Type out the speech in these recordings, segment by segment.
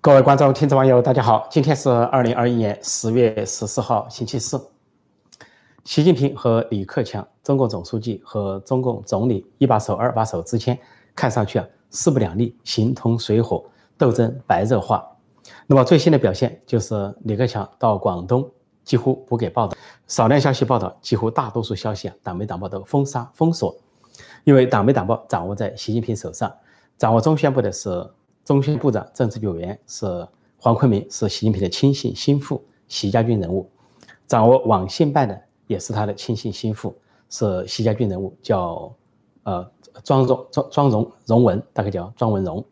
各位观众、听众、网友，大家好！今天是二零二一年十月十四号，星期四。习近平和李克强，中共总书记和中共总理一把手、二把手之间，看上去啊势不两立，形同水火，斗争白热化。那么最新的表现就是李克强到广东几乎不给报道，少量消息报道，几乎大多数消息啊党媒党报都封杀封锁，因为党媒党报掌握在习近平手上，掌握中宣部的是。中宣部长、政治局委员是黄坤明，是习近平的亲信心腹，习家军人物。掌握网信办的也是他的亲信心腹，是习家军人物，叫呃庄荣庄庄荣荣文，大概叫庄文荣。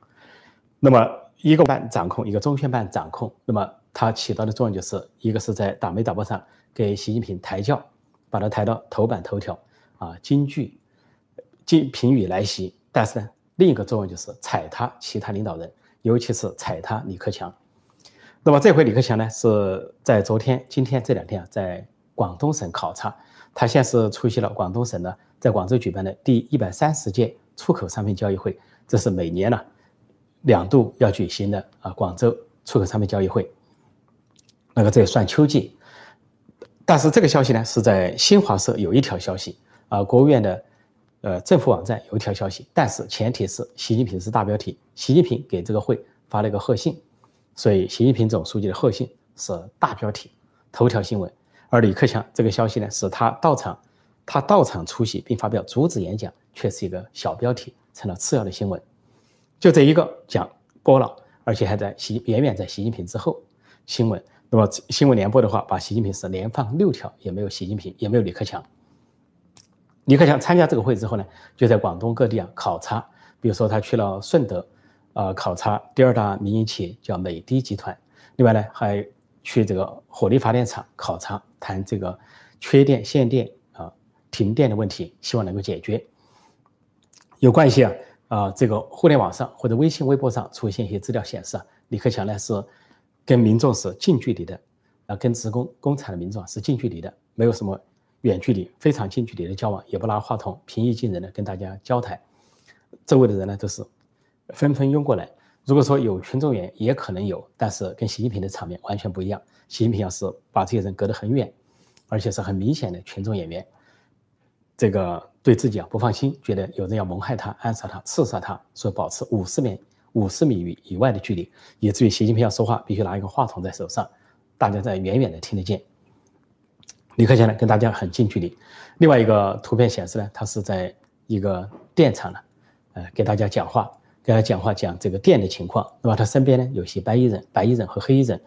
那么一个办掌控，一个中宣办掌控，那么他起到的作用就是一个是在党媒党报上给习近平抬轿，把他抬到头版头条啊，金句、金评语来袭。但是呢？另一个作用就是踩踏其他领导人，尤其是踩踏李克强。那么这回李克强呢，是在昨天、今天这两天啊，在广东省考察。他先是出席了广东省呢，在广州举办的第一百三十届出口商品交易会，这是每年呢两度要举行的啊，广州出口商品交易会。那个这也算秋季，但是这个消息呢，是在新华社有一条消息啊，国务院的。呃，政府网站有一条消息，但是前提是习近平是大标题，习近平给这个会发了一个贺信，所以习近平总书记的贺信是大标题，头条新闻。而李克强这个消息呢，是他到场，他到场出席并发表主旨演讲，却是一个小标题，成了次要的新闻。就这一个讲播了，而且还在习远远在习近平之后新闻。那么新闻联播的话，把习近平是连放六条，也没有习近平，也没有李克强。李克强参加这个会之后呢，就在广东各地啊考察，比如说他去了顺德，啊考察第二大民营企业叫美的集团，另外呢还去这个火力发电厂考察，谈这个缺电、限电啊、停电的问题，希望能够解决。有关系啊啊，这个互联网上或者微信、微博上出现一些资料显示啊，李克强呢是跟民众是近距离的，啊跟职工工厂的民众是近距离的，没有什么。远距离非常近距离的交往，也不拿话筒，平易近人的跟大家交谈，周围的人呢都是纷纷拥过来。如果说有群众演，也可能有，但是跟习近平的场面完全不一样。习近平要是把这些人隔得很远，而且是很明显的群众演员，这个对自己啊不放心，觉得有人要谋害他、暗杀他、刺杀他，所以保持五十米、五十米以以外的距离，以至于习近平要说话必须拿一个话筒在手上，大家在远远的听得见。李克强呢，跟大家很近距离。另外一个图片显示呢，他是在一个电厂呢，呃，给大家讲话，给他讲话讲这个电的情况。那么他身边呢，有些白衣人、白衣人和黑衣人，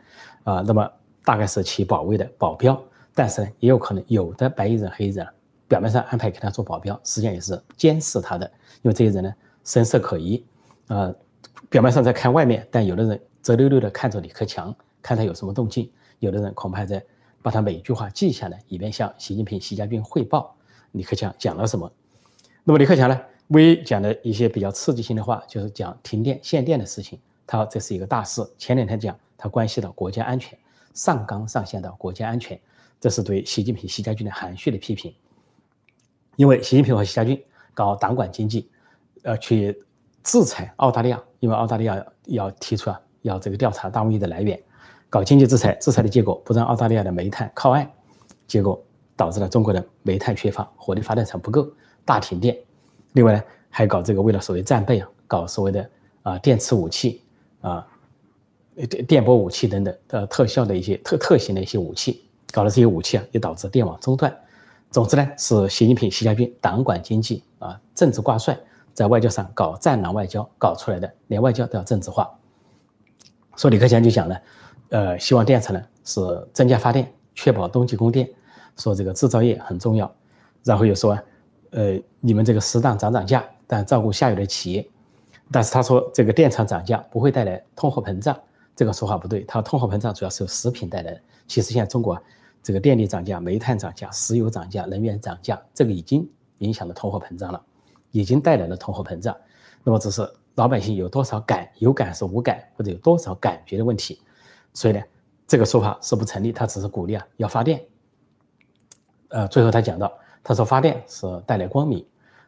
啊，那么大概是其保卫的保镖。但是呢，也有可能有的白衣人、黑衣人表面上安排给他做保镖，实际上也是监视他的。因为这些人呢，神色可疑，呃，表面上在看外面，但有的人直溜溜的看着李克强，看他有什么动静；有的人恐怕在。把他每一句话记下来，以便向习近平、习家军汇报李克强讲了什么。那么李克强呢，唯一讲的一些比较刺激性的话，就是讲停电限电的事情。他这是一个大事。前两天讲，他关系到国家安全，上纲上线到国家安全，这是对习近平、习家军的含蓄的批评。因为习近平和习家军搞党管经济，呃，去制裁澳大利亚，因为澳大利亚要提出啊，要这个调查大瘟疫的来源。搞经济制裁，制裁的结果不让澳大利亚的煤炭靠岸，结果导致了中国的煤炭缺乏，火力发电厂不够，大停电。另外呢，还搞这个为了所谓战备啊，搞所谓的啊电磁武器啊，电电波武器等等的特效的一些特特型的一些武器，搞了这些武器啊，也导致电网中断。总之呢，是习近平、习家军党管经济啊，政治挂帅，在外交上搞战狼外交搞出来的，连外交都要政治化。说李克强就讲了。呃，希望电厂呢是增加发电，确保冬季供电。说这个制造业很重要，然后又说，呃，你们这个适当涨涨价，但照顾下游的企业。但是他说这个电厂涨价不会带来通货膨胀，这个说法不对。他通货膨胀主要是由食品带来的。其实现在中国这个电力涨价、煤炭涨价、石油涨价、能源涨价，这个已经影响了通货膨胀了，已经带来了通货膨胀。那么只是老百姓有多少感有感是无感，或者有多少感觉的问题。所以呢，这个说法是不成立。他只是鼓励啊，要发电。呃，最后他讲到，他说发电是带来光明，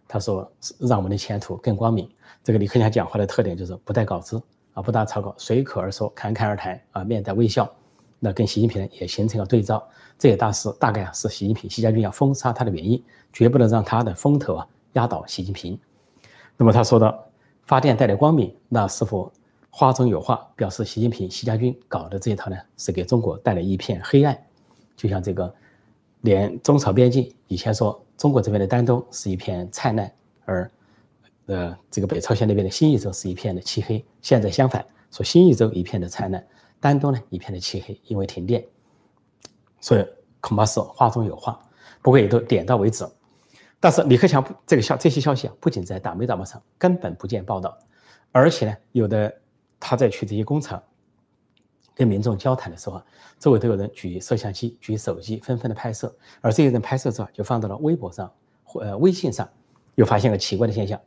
他说让我们的前途更光明。这个李克强讲话的特点就是不带稿子啊，不打草稿，随口而说，侃侃而谈啊，面带微笑，那跟习近平也形成了对照。这也大是大概啊是习近平、习家军要封杀他的原因，绝不能让他的风头啊压倒习近平。那么他说到发电带来光明，那是否话中有话，表示习近平、习家军搞的这一套呢是给中国带来一片黑暗？就像这个，连中朝边境以前说中国这边的丹东是一片灿烂，而呃这个北朝鲜那边的新义州是一片的漆黑。现在相反，说新义州一片的灿烂，丹东呢一片的漆黑，因为停电。所以恐怕是话中有话，不过也都点到为止。但是李克强这个消这些消息啊，不仅在党媒大报上根本不见报道，而且呢，有的他在去这些工厂跟民众交谈的时候，周围都有人举摄像机、举手机，纷纷的拍摄。而这些人拍摄之后，就放到了微博上或呃微信上，又发现个奇怪的现象：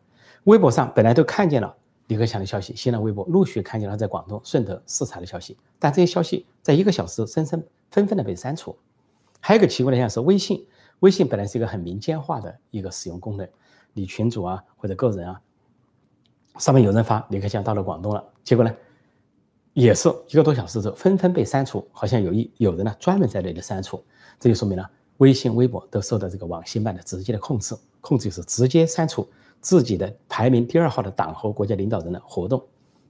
微博上本来都看见了李克强的消息，新浪微博陆续看见了在广东顺德视察的消息，但这些消息在一个小时深深。纷纷的被删除，还有一个奇怪的现象是，微信，微信本来是一个很民间化的一个使用功能，你群主啊或者个人啊，上面有人发李克强到了广东了，结果呢，也是一个多小时之后纷纷被删除，好像有一有人呢专门在那里删除，这就说明了微信、微博都受到这个网信办的直接的控制，控制就是直接删除自己的排名第二号的党和国家领导人的活动。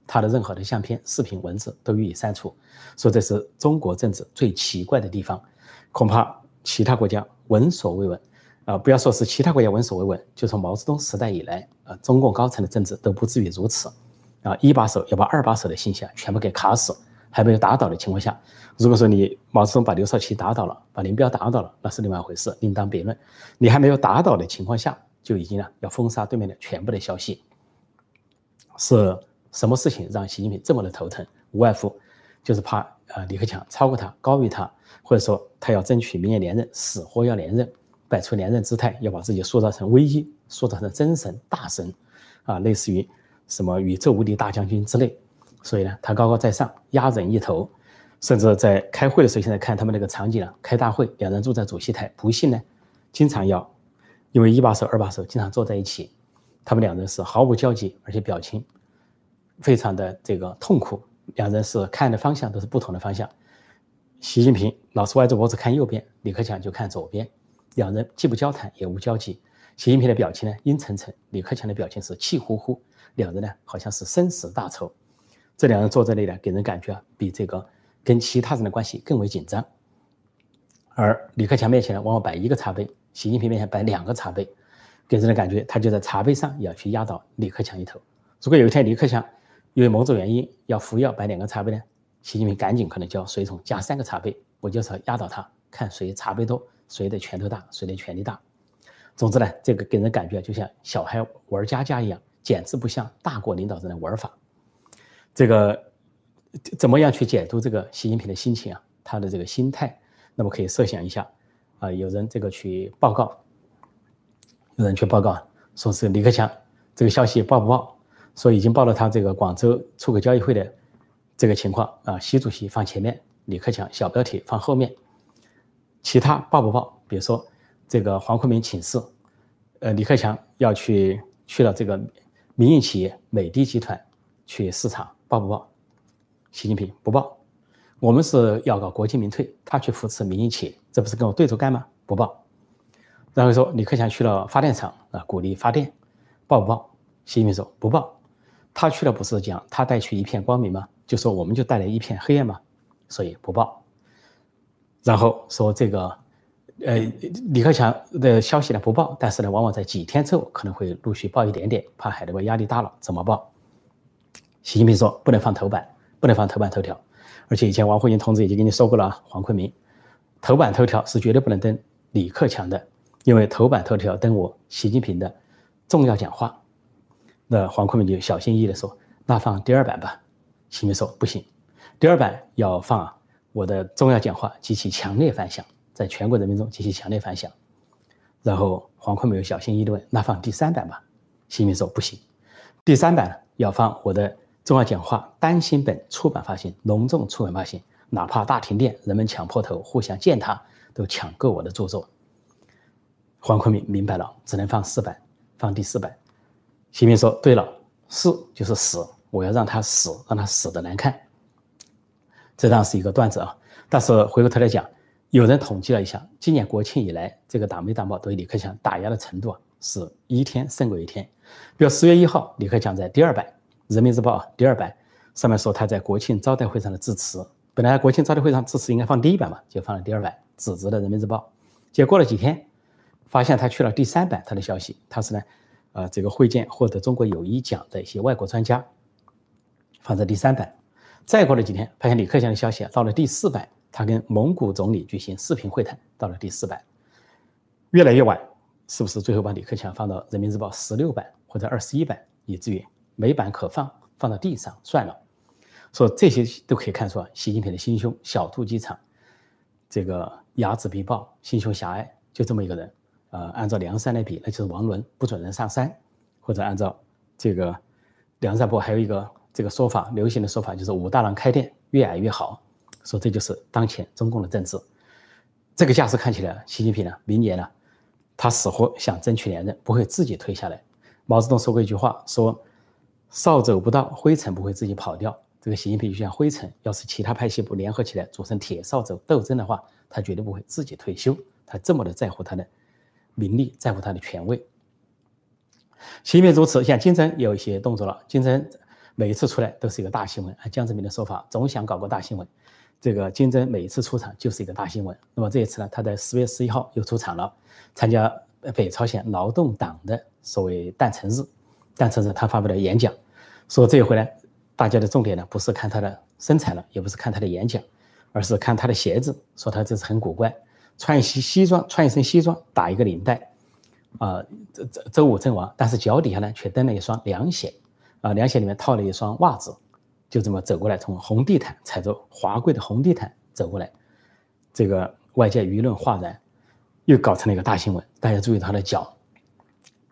他的任何的相片、视频、文字都予以删除，说这是中国政治最奇怪的地方，恐怕其他国家闻所未闻，啊，不要说是其他国家闻所未闻，就从毛泽东时代以来，啊，中共高层的政治都不至于如此，啊，一把手要把二把手的信息啊全部给卡死，还没有打倒的情况下，如果说你毛泽东把刘少奇打倒了，把林彪打倒了，那是另外一回事，另当别论。你还没有打倒的情况下，就已经呢要封杀对面的全部的消息，是。什么事情让习近平这么的头疼？无外乎就是怕呃李克强超过他、高于他，或者说他要争取明年连任，死活要连任，摆出连任姿态，要把自己塑造成唯一，塑造成真神大神，啊，类似于什么宇宙无敌大将军之类。所以呢，他高高在上，压人一头，甚至在开会的时候，现在看他们那个场景啊，开大会，两人坐在主席台，不幸呢，经常要因为一把手、二把手经常坐在一起，他们两人是毫无交集，而且表情。非常的这个痛苦，两人是看的方向都是不同的方向。习近平老是歪着脖子看右边，李克强就看左边，两人既不交谈也无交集。习近平的表情呢阴沉沉，李克强的表情是气呼呼，两人呢好像是生死大仇。这两人坐在那里，给人感觉啊比这个跟其他人的关系更为紧张。而李克强面前呢往往摆一个茶杯，习近平面前摆两个茶杯，给人的感觉他就在茶杯上也要去压倒李克强一头。如果有一天李克强，因为某种原因要服药摆两个茶杯呢，习近平赶紧可能叫随从加三个茶杯，我就是要压倒他，看谁茶杯多，谁的拳头大，谁的权力大。总之呢，这个给人感觉就像小孩玩家家一样，简直不像大国领导人的玩法。这个怎么样去解读这个习近平的心情啊？他的这个心态，那么可以设想一下啊，有人这个去报告，有人去报告说是李克强这个消息报不报？说已经报了他这个广州出口交易会的这个情况啊，习主席放前面，李克强小标题放后面，其他报不报？比如说这个黄坤明请示，呃，李克强要去去了这个民营企业美的集团去视察，报不报？习近平不报，我们是要搞国进民退，他去扶持民营企业，这不是跟我对着干吗？不报。然后说李克强去了发电厂啊，鼓励发电，报不报？习近平说不报。他去了不是讲他带去一片光明吗？就说我们就带来一片黑暗吗？所以不报。然后说这个，呃，李克强的消息呢不报，但是呢，往往在几天之后可能会陆续报一点点，怕海内外压力大了怎么报？习近平说不能放头版，不能放头版头条。而且以前王沪宁同志已经跟你说过了啊，黄坤明，头版头条是绝对不能登李克强的，因为头版头条登我习近平的重要讲话。那黄坤明就小心翼翼地说：“那放第二版吧。”习近平说：“不行，第二版要放我的重要讲话及其强烈反响，在全国人民中及其强烈反响。”然后黄坤明又小心翼翼地问：“那放第三版吧？”习近平说：“不行，第三版要放我的重要讲话单行本出版发行，隆重出版发行，哪怕大停电，人们抢破头互相践踏，都抢购我的著作。”黄坤明明白了，只能放四版，放第四版。习近平说：“对了，四就是死，我要让他死，让他死的难看。这当然是一个段子啊。但是回过头来讲，有人统计了一下，今年国庆以来，这个党媒党报对李克强打压的程度啊，是一天胜过一天。比如十月一号，李克强在第二版《人民日报》第二版上面说他在国庆招待会上的致辞，本来国庆招待会上致辞应该放第一版嘛，就放了第二版，指责的《人民日报》。结果过了几天，发现他去了第三版，他的消息，他是呢，呃，这个会见获得中国友谊奖的一些外国专家，放在第三版。再过了几天，发现李克强的消息啊到了第四版，他跟蒙古总理举行视频会谈，到了第四版，越来越晚，是不是最后把李克强放到人民日报十六版或者二十一版，以至于没版可放，放到地上算了？说这些都可以看出啊，习近平的心胸小肚鸡肠，这个睚眦必报，心胸狭隘，就这么一个人。呃，按照梁山来比，那就是王伦不准人上山，或者按照这个梁山伯还有一个。这个说法流行的说法就是武大郎开店越矮越好，说这就是当前中共的政治。这个架势看起来，习近平呢，明年呢，他死活想争取连任，不会自己退下来。毛泽东说过一句话，说扫帚不到，灰尘不会自己跑掉。这个习近平就像灰尘，要是其他派系不联合起来组成铁扫帚斗争的话，他绝对不会自己退休。他这么的在乎他的名利，在乎他的权位。习近平如此，像金正有一些动作了，金正。每一次出来都是一个大新闻，按江泽民的说法，总想搞个大新闻。这个金正每一次出场就是一个大新闻。那么这一次呢，他在十月十一号又出场了，参加北朝鲜劳动党的所谓诞辰日。诞辰日他发表了演讲，说这一回呢，大家的重点呢不是看他的身材了，也不是看他的演讲，而是看他的鞋子。说他这是很古怪，穿西西装，穿一身西装，打一个领带，啊，周周周武阵亡，但是脚底下呢却蹬了一双凉鞋。啊，凉鞋里面套了一双袜子，就这么走过来，从红地毯踩着华贵的红地毯走过来，这个外界舆论哗然，又搞成了一个大新闻。大家注意他的脚。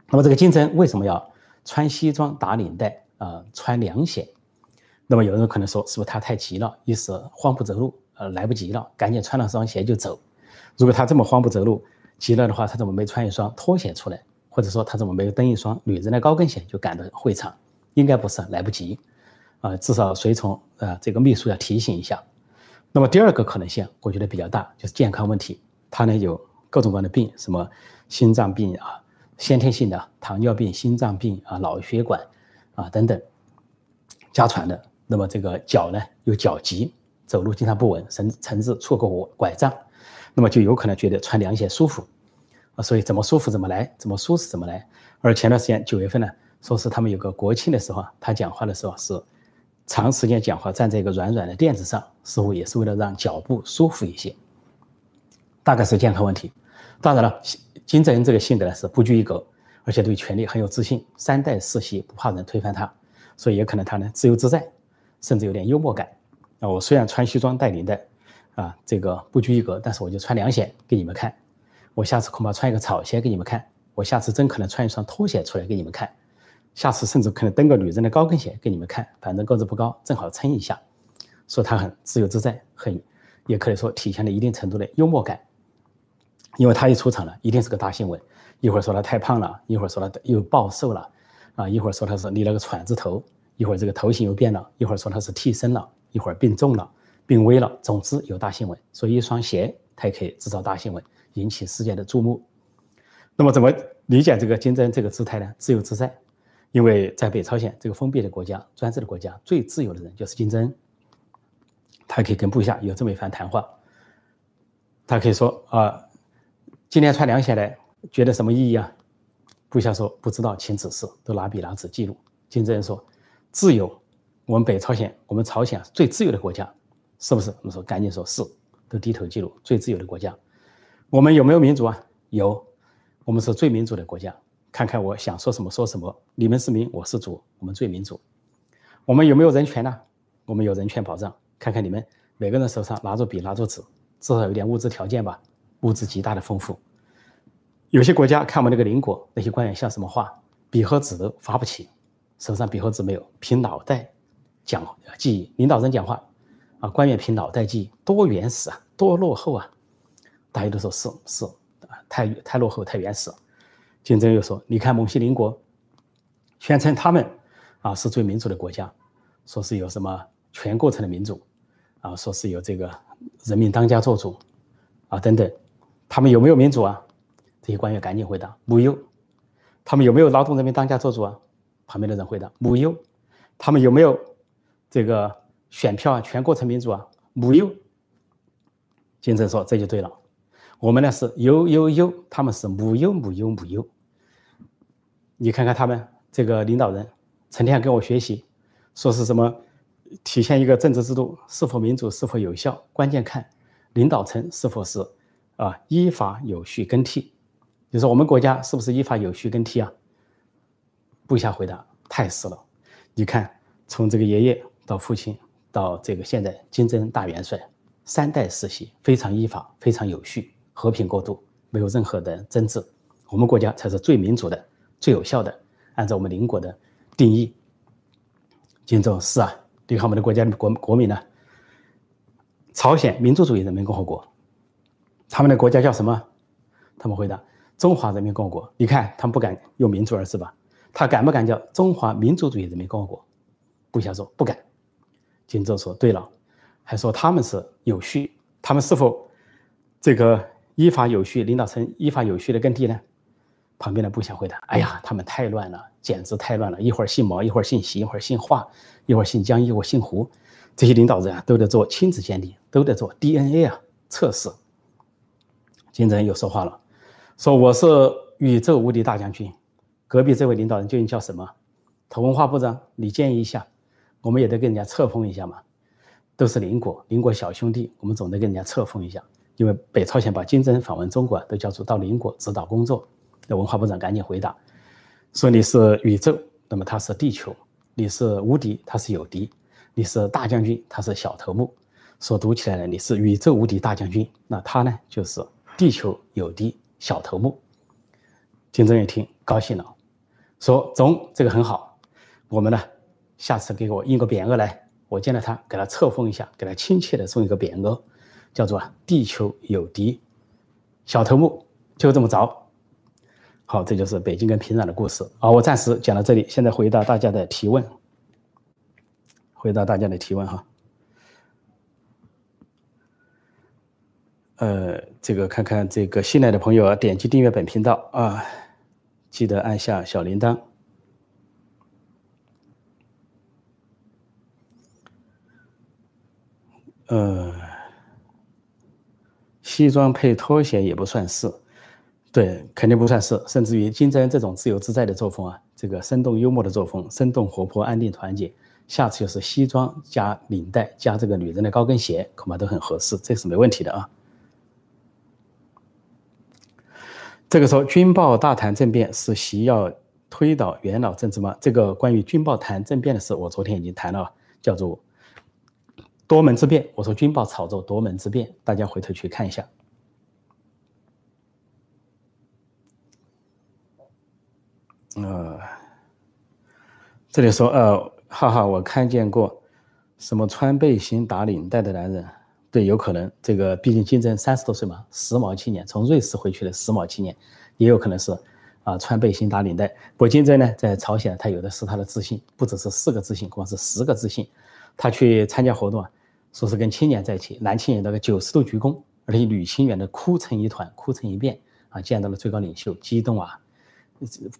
那么这个金正为什么要穿西装打领带啊，穿凉鞋？那么有人可能说，是不是他太急了，一时慌不择路，呃，来不及了，赶紧穿了双鞋就走。如果他这么慌不择路，急了的话，他怎么没穿一双拖鞋出来？或者说他怎么没有蹬一双女人的高跟鞋就赶到会场？应该不是来不及，啊，至少随从啊，这个秘书要提醒一下。那么第二个可能性，我觉得比较大，就是健康问题。他呢有各种各样的病，什么心脏病啊，先天性的糖尿病、心脏病啊、脑血管啊等等，家传的。那么这个脚呢有脚疾，走路经常不稳，甚甚至错过拐杖，那么就有可能觉得穿凉鞋舒服啊。所以怎么舒服怎么来，怎么舒适怎么来。而前段时间九月份呢。说是他们有个国庆的时候啊，他讲话的时候是长时间讲话，站在一个软软的垫子上，似乎也是为了让脚步舒服一些，大概是健康问题。当然了，金正恩这个性格呢是不拘一格，而且对权力很有自信，三代世袭不怕人推翻他，所以也可能他呢自由自在，甚至有点幽默感。啊，我虽然穿西装带领带，啊，这个不拘一格，但是我就穿凉鞋给你们看。我下次恐怕穿一个草鞋给你们看，我下次真可能穿一双拖鞋出来给你们看。下次甚至可能蹬个女人的高跟鞋给你们看，反正个子不高，正好撑一下。说他很自由自在，很也可以说体现了一定程度的幽默感。因为他一出场了，一定是个大新闻。一会儿说他太胖了，一会儿说他又暴瘦了，啊，一会儿说他是立了个喘字头，一会儿这个头型又变了，一会儿说他是替身了，一会儿病重了，病危了。总之有大新闻，所以一双鞋他也可以制造大新闻，引起世界的注目。那么怎么理解这个金正这个姿态呢？自由自在。因为在北朝鲜这个封闭的国家、专制的国家，最自由的人就是金正恩。他可以跟部下有这么一番谈话。他可以说：“啊，今天穿凉鞋来，觉得什么意义啊？”部下说：“不知道，请指示。”都拿笔拿纸记录。金正恩说：“自由，我们北朝鲜，我们朝鲜最自由的国家，是不是？”我们说：“赶紧说是。”都低头记录最自由的国家。我们有没有民主啊？有，我们是最民主的国家。看看我想说什么说什么，你们是民，我是主，我们最民主。我们有没有人权呢？我们有人权保障。看看你们每个人手上拿着笔拿着纸，至少有点物质条件吧，物质极大的丰富。有些国家看我们那个邻国，那些官员像什么话，笔和纸都发不起，手上笔和纸没有，凭脑袋讲记忆。领导人讲话啊，官员凭脑袋记忆，多原始啊，多落后啊！大家都说是是啊，太太落后，太原始。金正又说：“你看，蒙西邻国宣称他们啊是最民主的国家，说是有什么全过程的民主，啊，说是有这个人民当家作主，啊等等，他们有没有民主啊？这些官员赶紧回答：没有。他们有没有劳动人民当家作主啊？旁边的人回答：没有。他们有没有这个选票啊？全过程民主啊？没有。金正说：“这就对了。我们呢是有有有，他们是没有没有没有。你看看他们这个领导人，成天跟我学习，说是什么体现一个政治制度是否民主、是否有效，关键看领导层是否是啊依法有序更替。你说我们国家是不是依法有序更替啊？部下回答：太是了。你看，从这个爷爷到父亲到这个现在金正大元帅。”三代世袭非常依法，非常有序，和平过渡，没有任何的争执。我们国家才是最民主的、最有效的。按照我们邻国的定义，金正是啊，你看我们的国家国国民呢？朝鲜民主主义人民共和国，他们的国家叫什么？他们回答：中华人民共和国。你看他们不敢用民主二字吧？他敢不敢叫中华民主主义人民共和国？部下说不敢。金正说：对了。还说他们是有序，他们是否这个依法有序？领导层依法有序的更替呢？旁边的部下回答：“哎呀，他们太乱了，简直太乱了！一会儿姓毛，一会儿姓习，一会儿姓华，一会儿姓江，一会儿姓胡。这些领导人啊，都得做亲子鉴定，都得做 DNA 啊测试。”金正恩又说话了，说：“我是宇宙无敌大将军。隔壁这位领导人究竟叫什么？他文化部长，你建议一下，我们也得跟人家册封一下嘛。”都是邻国，邻国小兄弟，我们总得跟人家册封一下。因为北朝鲜把金正恩访问中国都叫做到邻国指导工作。那文化部长赶紧回答说：“你是宇宙，那么他是地球；你是无敌，他是有敌；你是大将军，他是小头目。说读起来呢，你是宇宙无敌大将军，那他呢就是地球有敌小头目。”金正恩一听高兴了，说：“中，这个很好，我们呢下次给我印个匾额来。”我见了他，给他册封一下，给他亲切的送一个匾额，叫做“地球有敌，小头目”，就这么着。好，这就是北京跟平壤的故事。好，我暂时讲到这里，现在回答大家的提问。回答大家的提问哈。呃，这个看看这个新来的朋友啊，点击订阅本频道啊，记得按下小铃铛。呃，西装配拖鞋也不算是，对，肯定不算是。甚至于金正恩这种自由自在的作风啊，这个生动幽默的作风，生动活泼、安定团结，下次就是西装加领带加这个女人的高跟鞋，恐怕都很合适，这是没问题的啊。这个时候，军报大谈政变是习要推倒元老政治吗？这个关于军报谈政变的事，我昨天已经谈了，叫做。多门之变，我说军报炒作多门之变，大家回头去看一下。呃，这里说，呃，哈哈，我看见过什么穿背心打领带的男人，对，有可能，这个毕竟金正三十多岁嘛，时髦青年，从瑞士回去的时髦青年，也有可能是啊，穿背心打领带。不过金正呢，在朝鲜，他有的是他的自信，不只是四个自信，光是十个自信。他去参加活动啊。说是跟青年在一起，男青年那个九十度鞠躬，而且女青年的哭成一团，哭成一片啊！见到了最高领袖，激动啊，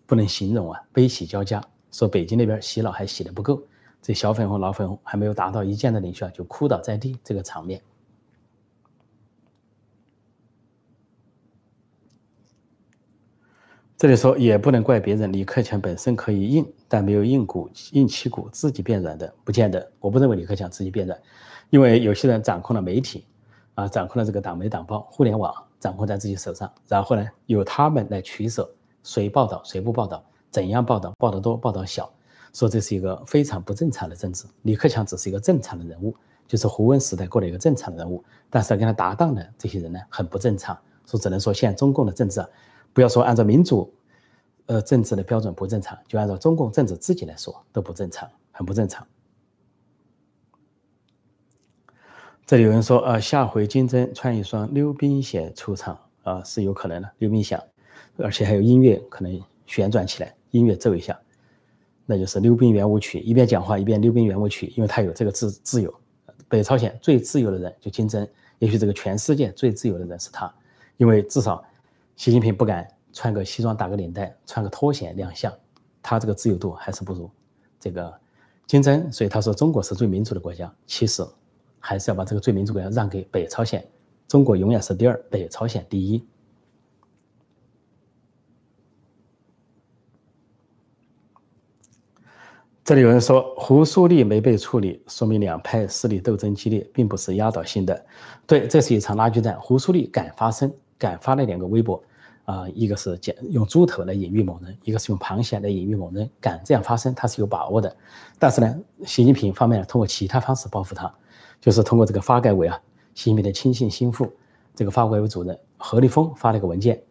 不能形容啊，悲喜交加。说北京那边洗脑还洗的不够，这小粉红、老粉红还没有达到一见到领袖就哭倒在地这个场面。这里说也不能怪别人，李克强本身可以硬，但没有硬骨、硬气骨，自己变软的不见得。我不认为李克强自己变软。因为有些人掌控了媒体，啊，掌控了这个党媒党报、互联网，掌控在自己手上，然后呢，由他们来取舍，谁报道谁不报道，怎样报道，报道多报道少，说这是一个非常不正常的政治。李克强只是一个正常的人物，就是胡温时代过的一个正常的人物，但是跟他搭档的这些人呢，很不正常。说只能说现在中共的政治，不要说按照民主，呃，政治的标准不正常，就按照中共政治自己来说都不正常，很不正常。这里有人说，呃，下回金针穿一双溜冰鞋出场，啊，是有可能的，溜冰鞋，而且还有音乐可能旋转起来，音乐奏一下。那就是溜冰圆舞曲，一边讲话一边溜冰圆舞曲，因为他有这个自自由。北朝鲜最自由的人就金正，也许这个全世界最自由的人是他，因为至少习近平不敢穿个西装打个领带，穿个拖鞋亮相，他这个自由度还是不如这个金正。所以他说中国是最民主的国家，其实还是要把这个最民主国家让给北朝鲜，中国永远是第二，北朝鲜第一。这里有人说胡苏立没被处理，说明两派势力斗争激烈，并不是压倒性的。对，这是一场拉锯战。胡苏立敢发声，敢发那两个微博，啊，一个是讲用猪头来隐喻某人，一个是用螃蟹来隐喻某人，敢这样发声，他是有把握的。但是呢，习近平方面通过其他方式报复他，就是通过这个发改委啊，习近平的亲信心腹，这个发改委主任何立峰发了个文件，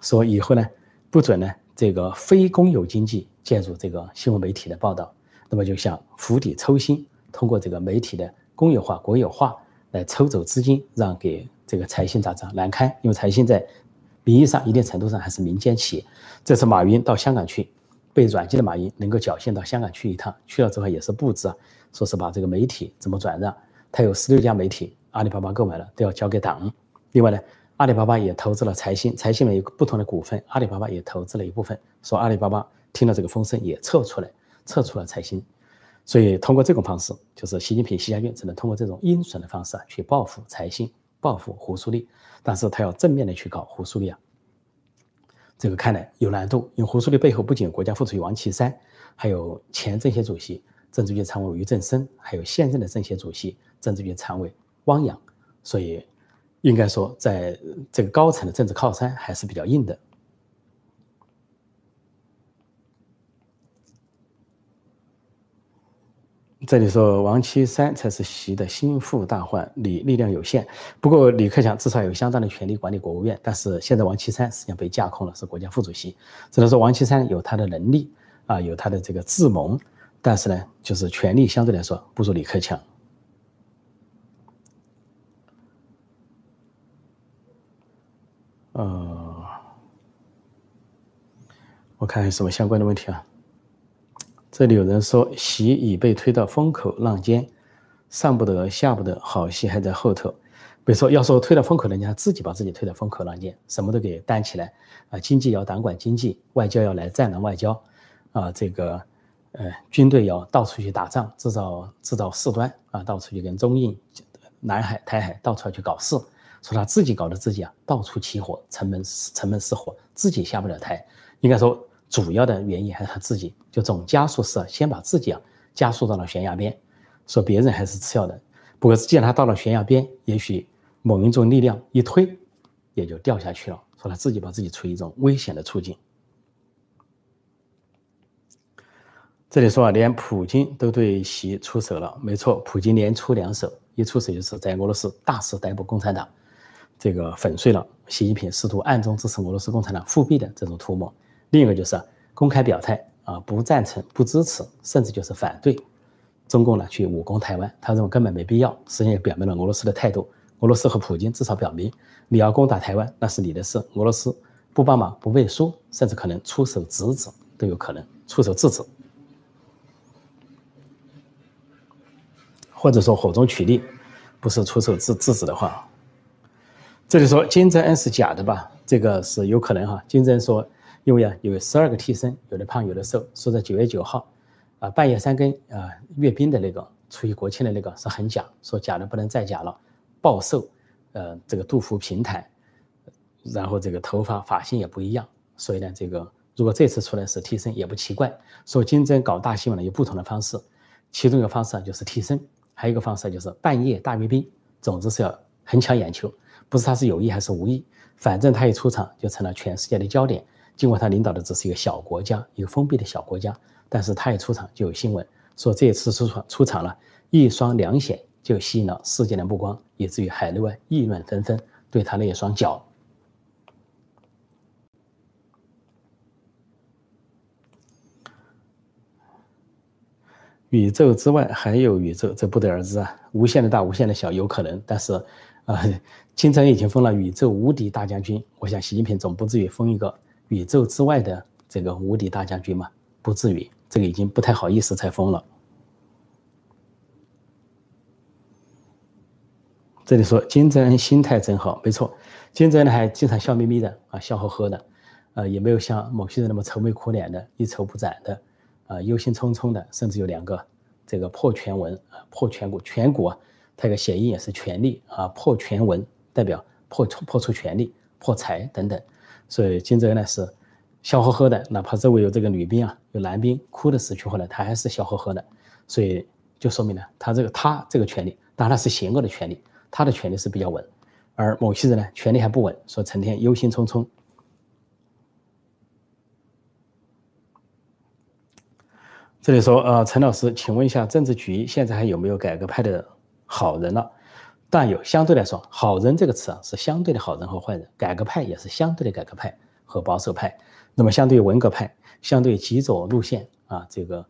说以后呢不准呢这个非公有经济介入这个新闻媒体的报道。那么就像釜底抽薪，通过这个媒体的公有化、国有化来抽走资金，让给这个财新杂志难堪。因为财新在名义上一定程度上还是民间企业。这次马云到香港去，被软禁的马云能够侥幸到香港去一趟，去了之后也是布置啊，说是把这个媒体怎么转让。他有十六家媒体，阿里巴巴购买了，都要交给党。另外呢，阿里巴巴也投资了财新，财新呢有不同的股份，阿里巴巴也投资了一部分。说阿里巴巴听了这个风声也撤出来。撤出了财新，所以通过这种方式，就是习近平、习家军只能通过这种阴损的方式啊，去报复财新，报复胡苏立。但是他要正面的去搞胡苏立啊，这个看来有难度。因为胡苏立背后不仅有国家副主席王岐山，还有前政协主席、政治局常委于正声，还有现任的政协主席、政治局常委汪洋，所以应该说，在这个高层的政治靠山还是比较硬的。这里说王岐山才是习的心腹大患，李力量有限。不过李克强至少有相当的权力管理国务院，但是现在王岐山实际上被架空了，是国家副主席。只能说王岐山有他的能力啊，有他的这个智谋，但是呢，就是权力相对来说不如李克强。呃，我看有什么相关的问题啊？这里有人说，习已被推到风口浪尖，上不得下不得，好戏还在后头。比如说，要说推到风口，人家自己把自己推到风口浪尖，什么都给担起来啊！经济要党管经济，外交要来战狼外交，啊，这个呃，军队要到处去打仗，制造制造事端啊，到处去跟中印、南海、台海到处要去搞事，说他自己搞得自己啊，到处起火，城门城门失火，自己下不了台。应该说。主要的原因还是他自己，就总加速式，先把自己啊加速到了悬崖边，说别人还是次要的。不过既然他到了悬崖边，也许某一种力量一推，也就掉下去了。说他自己把自己处于一种危险的处境。这里说啊，连普京都对习出手了，没错，普京连出两手，一出手就是在俄罗斯大肆逮捕共产党，这个粉碎了习近平试图暗中支持俄罗斯共产党复辟的这种图谋。另一个就是公开表态啊，不赞成、不支持，甚至就是反对中共呢去武攻台湾。他认为根本没必要，实际上也表明了俄罗斯的态度。俄罗斯和普京至少表明，你要攻打台湾，那是你的事。俄罗斯不帮忙、不背书，甚至可能出手制止，都有可能出手制止，或者说火中取栗，不是出手制制止的话。这里说金正恩是假的吧？这个是有可能哈。金正恩说。因为啊，有十二个替身，有的胖，有的瘦。说在九月九号，啊，半夜三更啊，阅兵的那个，出于国庆的那个是很假，说假的不能再假了，暴瘦，呃，这个肚腹平坦，然后这个头发发型也不一样，所以呢，这个如果这次出来是替身也不奇怪。说金正恩搞大新闻呢有不同的方式，其中一个方式啊就是替身，还有一个方式就是半夜大阅兵，总之是要很抢眼球，不是他是有意还是无意，反正他一出场就成了全世界的焦点。尽管他领导的只是一个小国家，一个封闭的小国家，但是他一出场就有新闻，说这次出场出场了一双凉鞋，就吸引了世界的目光，以至于海内外议论纷纷，对他那一双脚。宇宙之外还有宇宙，这不得而知啊！无限的大，无限的小，有可能，但是，呃，金正恩已经封了宇宙无敌大将军，我想习近平总不至于封一个。宇宙之外的这个无敌大将军嘛，不至于。这个已经不太好意思再封了。这里说金正恩心态真好，没错，金正恩还经常笑眯眯的啊，笑呵呵的，呃，也没有像某些人那么愁眉苦脸的、一筹不展的，啊，忧心忡忡的，甚至有两个这个破全文啊，破颧骨，颧骨啊，它一个谐音也是权力啊，破全文代表破破出权力、破财等等，所以金正恩呢是笑呵呵的，哪怕周围有这个女兵啊，有男兵哭的死去活来，他还是笑呵呵的，所以就说明了他这个他这个权力，当然他是邪恶的权利。他的权力是比较稳，而某些人呢，权力还不稳，说成天忧心忡忡。这里说，呃，陈老师，请问一下，政治局现在还有没有改革派的好人了？但有，相对来说，好人这个词啊，是相对的好人和坏人，改革派也是相对的改革派和保守派。那么，相对于文革派，相对于极左路线啊，这个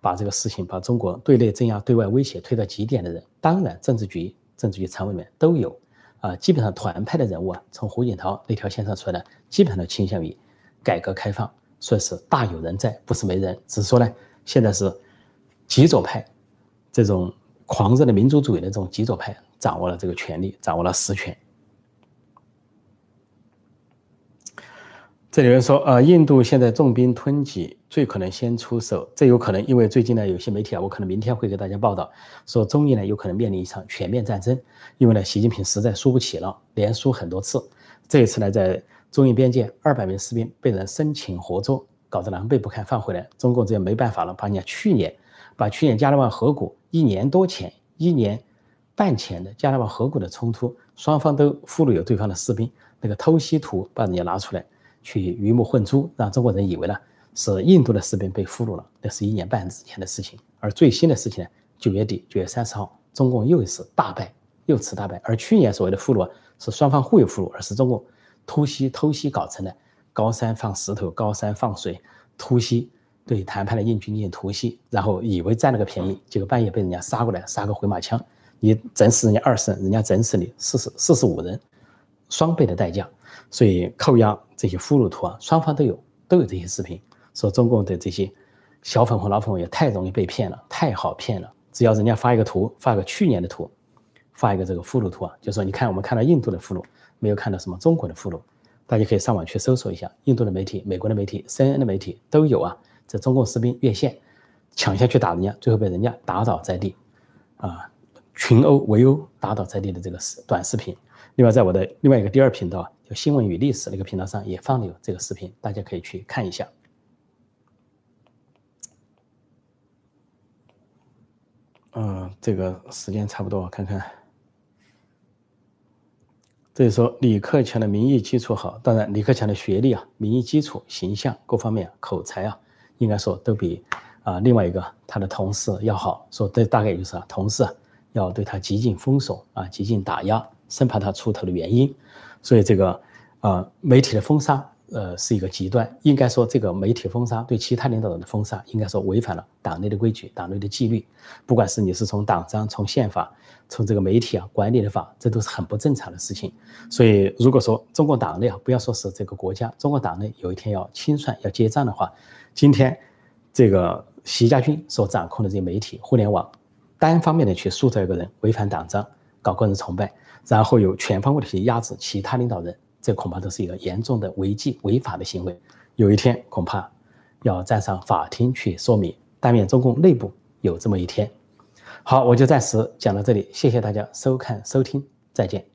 把这个事情把中国对内镇压、对外威胁推到极点的人，当然政治局。政治局常委里面都有，啊，基本上团派的人物啊，从胡锦涛那条线上出来的，基本上都倾向于改革开放，说是大有人在，不是没人。只是说呢，现在是极左派这种狂热的民族主义的这种极左派掌握了这个权力，掌握了实权。这里有人说，呃，印度现在重兵吞击，最可能先出手。这有可能，因为最近呢，有些媒体啊，我可能明天会给大家报道，说中印呢有可能面临一场全面战争。因为呢，习近平实在输不起了，连输很多次。这一次呢，在中印边界，二百名士兵被人生擒活捉，搞得狼狈不堪，放回来。中共这也没办法了，把人家去年，把去年加勒万河谷一年多前、一年半前的加勒万河谷的冲突，双方都俘虏有对方的士兵，那个偷袭图把人家拿出来。去鱼目混珠，让中国人以为呢是印度的士兵被俘虏了，那是一年半之前的事情。而最新的事情呢，九月底九月三十号，中共又一次大败，又次大败。而去年所谓的俘虏啊是双方互有俘虏，而是中共突袭偷袭搞成的，高山放石头，高山放水，突袭对谈判的印军进行突袭，然后以为占了个便宜，结果半夜被人家杀过来，杀个回马枪，你整死人家二十人，人家整死你四十四十五人，双倍的代价。所以扣押这些俘虏图啊，双方都有都有这些视频，说中共的这些小粉红、老粉红也太容易被骗了，太好骗了。只要人家发一个图，发个去年的图，发一个这个俘虏图啊，就说你看我们看到印度的俘虏，没有看到什么中国的俘虏。大家可以上网去搜索一下，印度的媒体、美国的媒体、CNN 的媒体都有啊。这中共士兵越线抢下去打人家，最后被人家打倒在地，啊，群殴围殴打倒在地的这个视短视频。另外，在我的另外一个第二频道。就新闻与历史那个频道上也放了有这个视频，大家可以去看一下。嗯，这个时间差不多，看看。这里说李克强的民意基础好，当然李克强的学历啊、民意基础、形象各方面、口才啊，应该说都比啊另外一个他的同事要好。说这大概就是啊，同事要对他极尽封锁啊，极尽打压，生怕他出头的原因。所以这个，呃，媒体的封杀，呃，是一个极端。应该说，这个媒体封杀对其他领导人的封杀，应该说违反了党内的规矩、党内的纪律。不管是你是从党章、从宪法、从这个媒体啊管理的法，这都是很不正常的事情。所以，如果说中国党内啊，不要说是这个国家，中国党内有一天要清算、要结账的话，今天这个习家军所掌控的这些媒体、互联网，单方面的去塑造一个人违反党章、搞个人崇拜。然后有全方位的去压制其他领导人，这恐怕都是一个严重的违纪违法的行为。有一天恐怕要站上法庭去说明，但愿中共内部有这么一天。好，我就暂时讲到这里，谢谢大家收看收听，再见。